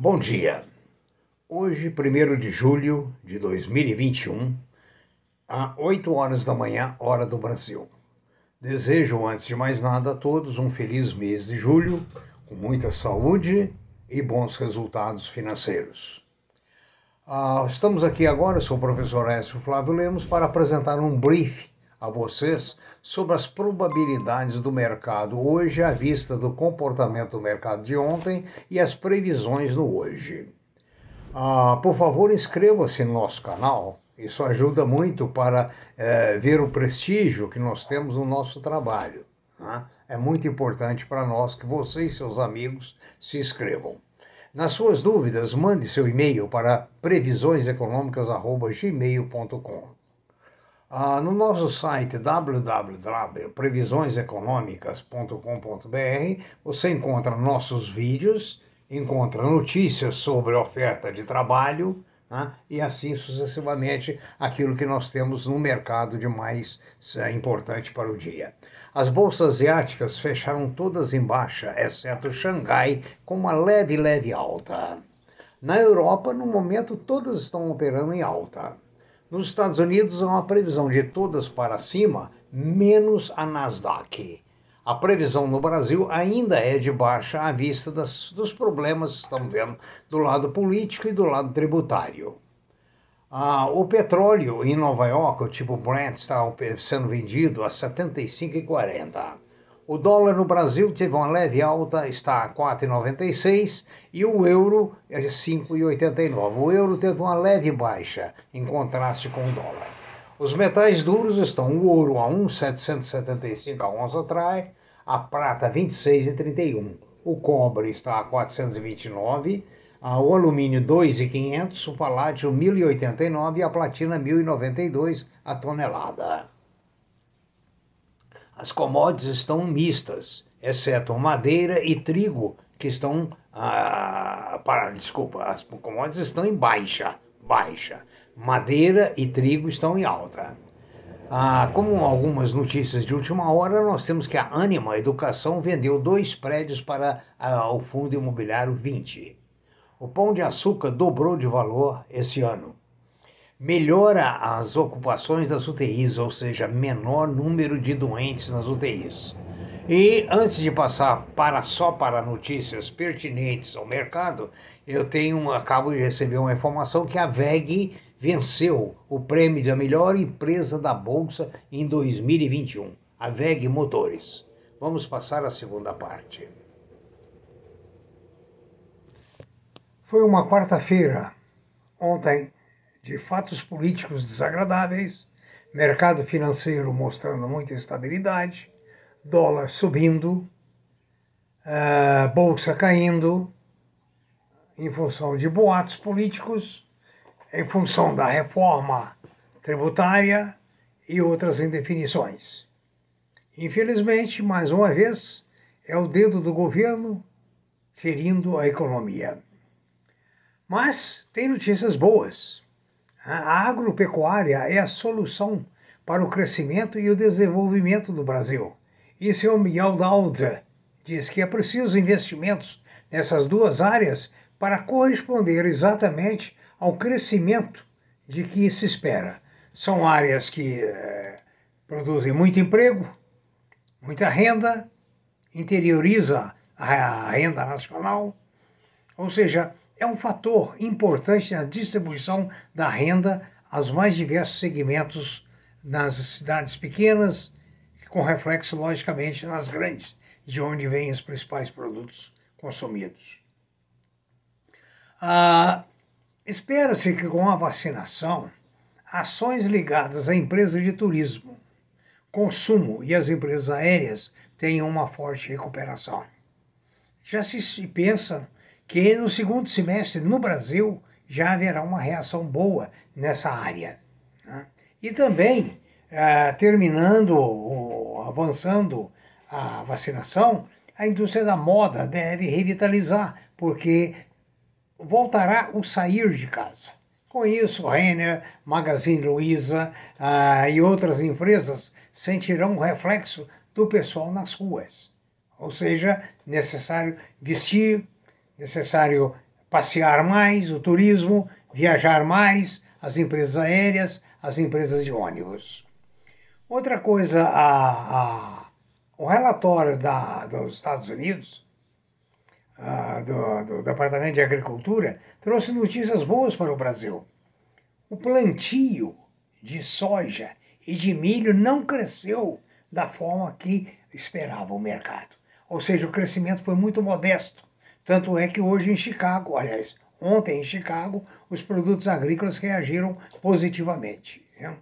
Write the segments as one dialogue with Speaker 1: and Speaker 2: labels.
Speaker 1: Bom dia. Hoje, 1 de julho de 2021, às 8 horas da manhã, hora do Brasil. Desejo, antes de mais nada, a todos um feliz mês de julho, com muita saúde e bons resultados financeiros. Ah, estamos aqui agora, sou o professor Écio Flávio Lemos, para apresentar um brief a vocês sobre as probabilidades do mercado hoje à vista do comportamento do mercado de ontem e as previsões no hoje. Ah, por favor, inscreva-se no nosso canal. Isso ajuda muito para é, ver o prestígio que nós temos no nosso trabalho. Né? É muito importante para nós que você e seus amigos se inscrevam. Nas suas dúvidas, mande seu e-mail para previsioneseconômicas.gmail.com. Ah, no nosso site www.previsioneseconomicas.com.br você encontra nossos vídeos, encontra notícias sobre oferta de trabalho né, e assim sucessivamente aquilo que nós temos no mercado de mais é, importante para o dia. As bolsas asiáticas fecharam todas em baixa, exceto Xangai, com uma leve, leve alta. Na Europa, no momento, todas estão operando em alta. Nos Estados Unidos há uma previsão de todas para cima, menos a Nasdaq. A previsão no Brasil ainda é de baixa à vista das, dos problemas que estamos vendo do lado político e do lado tributário. Ah, o petróleo em Nova York, o tipo Brent, está sendo vendido a 75,40. O dólar no Brasil teve uma leve alta, está a 4,96 e o euro é 5,89. O euro teve uma leve baixa, em contraste com o dólar. Os metais duros estão o ouro a 1,775 a onça trai, a prata 26,31. O cobre está a 429, o alumínio 2,500, o paládio 1.089 e a platina 1.092 a tonelada. As commodities estão mistas, exceto madeira e trigo, que estão. Ah, para, desculpa, as commodities estão em baixa. Baixa. Madeira e trigo estão em alta. Ah, como algumas notícias de última hora, nós temos que a Anima Educação vendeu dois prédios para ah, o Fundo Imobiliário 20. O pão de açúcar dobrou de valor esse ano melhora as ocupações das UTIs, ou seja, menor número de doentes nas UTIs. E antes de passar para só para notícias pertinentes ao mercado, eu tenho acabo de receber uma informação que a VEG venceu o prêmio da melhor empresa da bolsa em 2021, a VEG Motores. Vamos passar à segunda parte. Foi uma quarta-feira, ontem, de fatos políticos desagradáveis, mercado financeiro mostrando muita instabilidade, dólar subindo, uh, bolsa caindo, em função de boatos políticos, em função da reforma tributária e outras indefinições. Infelizmente, mais uma vez, é o dedo do governo ferindo a economia. Mas tem notícias boas. A agropecuária é a solução para o crescimento e o desenvolvimento do Brasil. E seu Miguel Dalda diz que é preciso investimentos nessas duas áreas para corresponder exatamente ao crescimento de que se espera. São áreas que é, produzem muito emprego, muita renda, interioriza a renda nacional, ou seja, é um fator importante na distribuição da renda aos mais diversos segmentos nas cidades pequenas, com reflexo, logicamente, nas grandes, de onde vêm os principais produtos consumidos. Ah, Espera-se que com a vacinação, ações ligadas à empresa de turismo, consumo e as empresas aéreas tenham uma forte recuperação. Já se pensa que no segundo semestre no Brasil já haverá uma reação boa nessa área. Né? E também, ah, terminando, avançando a vacinação, a indústria da moda deve revitalizar, porque voltará o sair de casa. Com isso, Renner, Magazine Luiza ah, e outras empresas sentirão o reflexo do pessoal nas ruas. Ou seja, necessário vestir necessário passear mais, o turismo, viajar mais, as empresas aéreas, as empresas de ônibus. Outra coisa, a, a, o relatório da, dos Estados Unidos, a, do, do Departamento de Agricultura, trouxe notícias boas para o Brasil. O plantio de soja e de milho não cresceu da forma que esperava o mercado. Ou seja, o crescimento foi muito modesto. Tanto é que hoje em Chicago, aliás, ontem em Chicago, os produtos agrícolas reagiram positivamente. Né?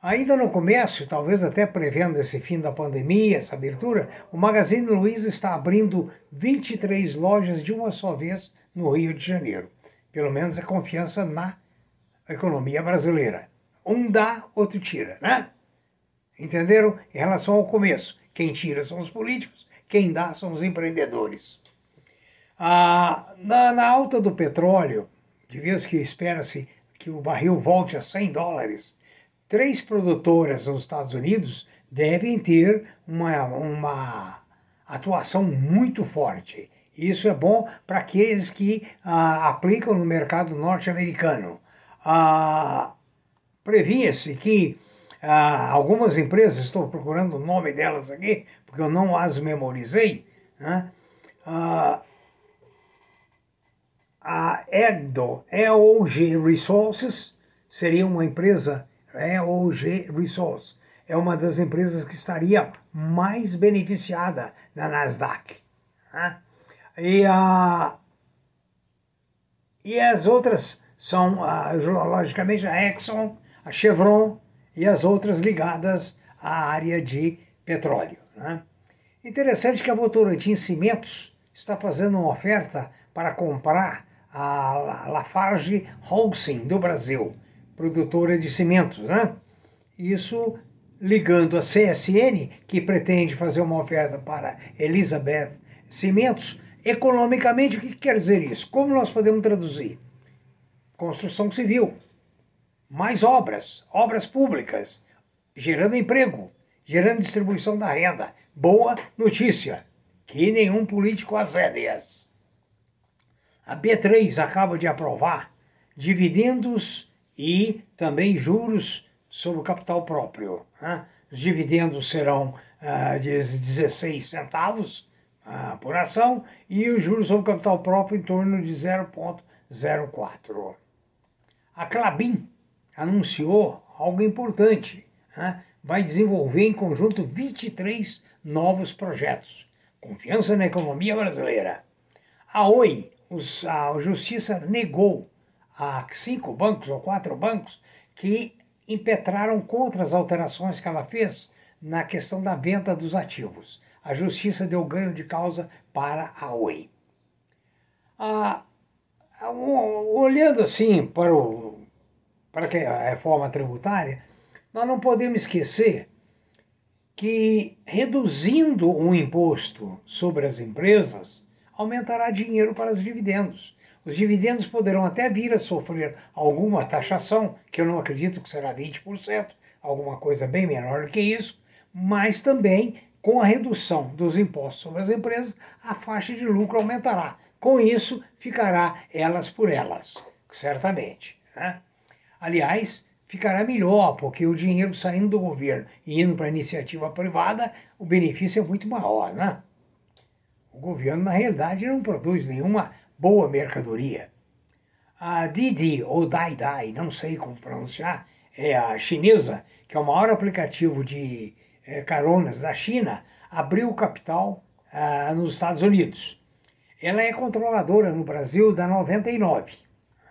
Speaker 1: Ainda no comércio, talvez até prevendo esse fim da pandemia, essa abertura, o Magazine Luiza está abrindo 23 lojas de uma só vez no Rio de Janeiro. Pelo menos é confiança na economia brasileira. Um dá, outro tira, né? Entenderam? Em relação ao começo, quem tira são os políticos, quem dá são os empreendedores. Ah, na, na alta do petróleo, de vez que espera-se que o barril volte a 100 dólares, três produtoras nos Estados Unidos devem ter uma, uma atuação muito forte. Isso é bom para aqueles que ah, aplicam no mercado norte-americano. Ah, Previa-se que ah, algumas empresas, estou procurando o nome delas aqui, porque eu não as memorizei, né? A EGDO, EOG Resources, seria uma empresa, EOG Resources, é uma das empresas que estaria mais beneficiada na Nasdaq. Né? E, a, e as outras são, logicamente, a Exxon, a Chevron e as outras ligadas à área de petróleo. Né? Interessante que a Votorantim Cimentos está fazendo uma oferta para comprar a Lafarge Holcim do Brasil, produtora de cimentos, né? Isso ligando a CSN, que pretende fazer uma oferta para Elizabeth Cimentos, economicamente, o que quer dizer isso? Como nós podemos traduzir? Construção civil, mais obras, obras públicas, gerando emprego, gerando distribuição da renda. Boa notícia, que nenhum político azédias. A B3 acaba de aprovar dividendos e também juros sobre o capital próprio. Né? Os dividendos serão ah, de 16 centavos ah, por ação e os juros sobre o capital próprio em torno de 0,04. A Clabin anunciou algo importante. Né? Vai desenvolver em conjunto 23 novos projetos. Confiança na economia brasileira. A Oi os, a justiça negou a cinco bancos ou quatro bancos que impetraram contra as alterações que ela fez na questão da venda dos ativos. A justiça deu ganho de causa para a Oi. Ah, olhando assim para, o, para a reforma tributária, nós não podemos esquecer que reduzindo o imposto sobre as empresas, aumentará dinheiro para os dividendos. Os dividendos poderão até vir a sofrer alguma taxação, que eu não acredito que será 20%, alguma coisa bem menor do que isso, mas também com a redução dos impostos sobre as empresas, a faixa de lucro aumentará. Com isso, ficará elas por elas, certamente. Né? Aliás, ficará melhor, porque o dinheiro saindo do governo e indo para a iniciativa privada, o benefício é muito maior. Né? O governo, na realidade, não produz nenhuma boa mercadoria. A Didi, ou Dai Dai, não sei como pronunciar, é a chinesa, que é o maior aplicativo de é, caronas da China, abriu capital ah, nos Estados Unidos. Ela é controladora no Brasil da 99.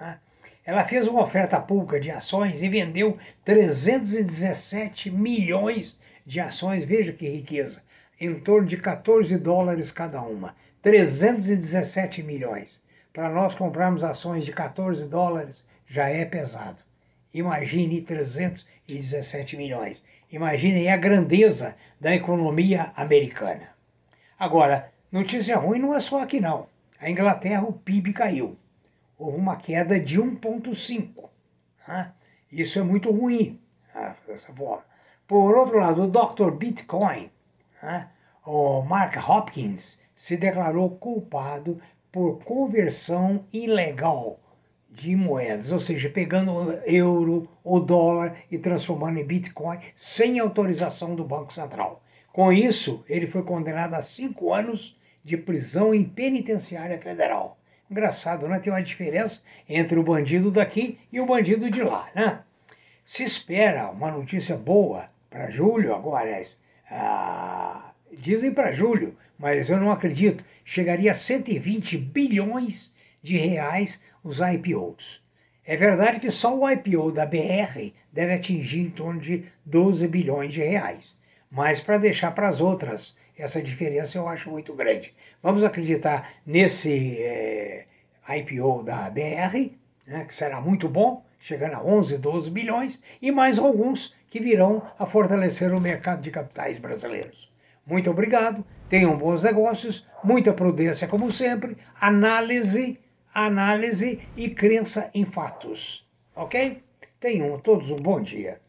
Speaker 1: Né? Ela fez uma oferta pública de ações e vendeu 317 milhões de ações. Veja que riqueza em torno de 14 dólares cada uma, 317 milhões. Para nós comprarmos ações de 14 dólares já é pesado. Imagine 317 milhões. Imaginem a grandeza da economia americana. Agora, notícia ruim não é só aqui não. A Inglaterra, o PIB caiu. Houve uma queda de 1,5. Né? Isso é muito ruim, forma. Por outro lado, o Dr. Bitcoin né? O Mark Hopkins se declarou culpado por conversão ilegal de moedas, ou seja, pegando euro ou dólar e transformando em Bitcoin sem autorização do Banco Central. Com isso, ele foi condenado a cinco anos de prisão em penitenciária federal. Engraçado, né? Tem uma diferença entre o bandido daqui e o bandido de lá, né? Se espera uma notícia boa para julho, agora, ah, dizem para julho, mas eu não acredito, chegaria a 120 bilhões de reais os IPOs. É verdade que só o IPO da BR deve atingir em torno de 12 bilhões de reais. Mas para deixar para as outras, essa diferença eu acho muito grande. Vamos acreditar nesse é, eh, IPO da BR, né, que será muito bom, chegando a 11, 12 bilhões, e mais alguns que virão a fortalecer o mercado de capitais brasileiros. Muito obrigado, tenham bons negócios, muita prudência como sempre, análise, análise e crença em fatos. Ok? Tenham todos um bom dia.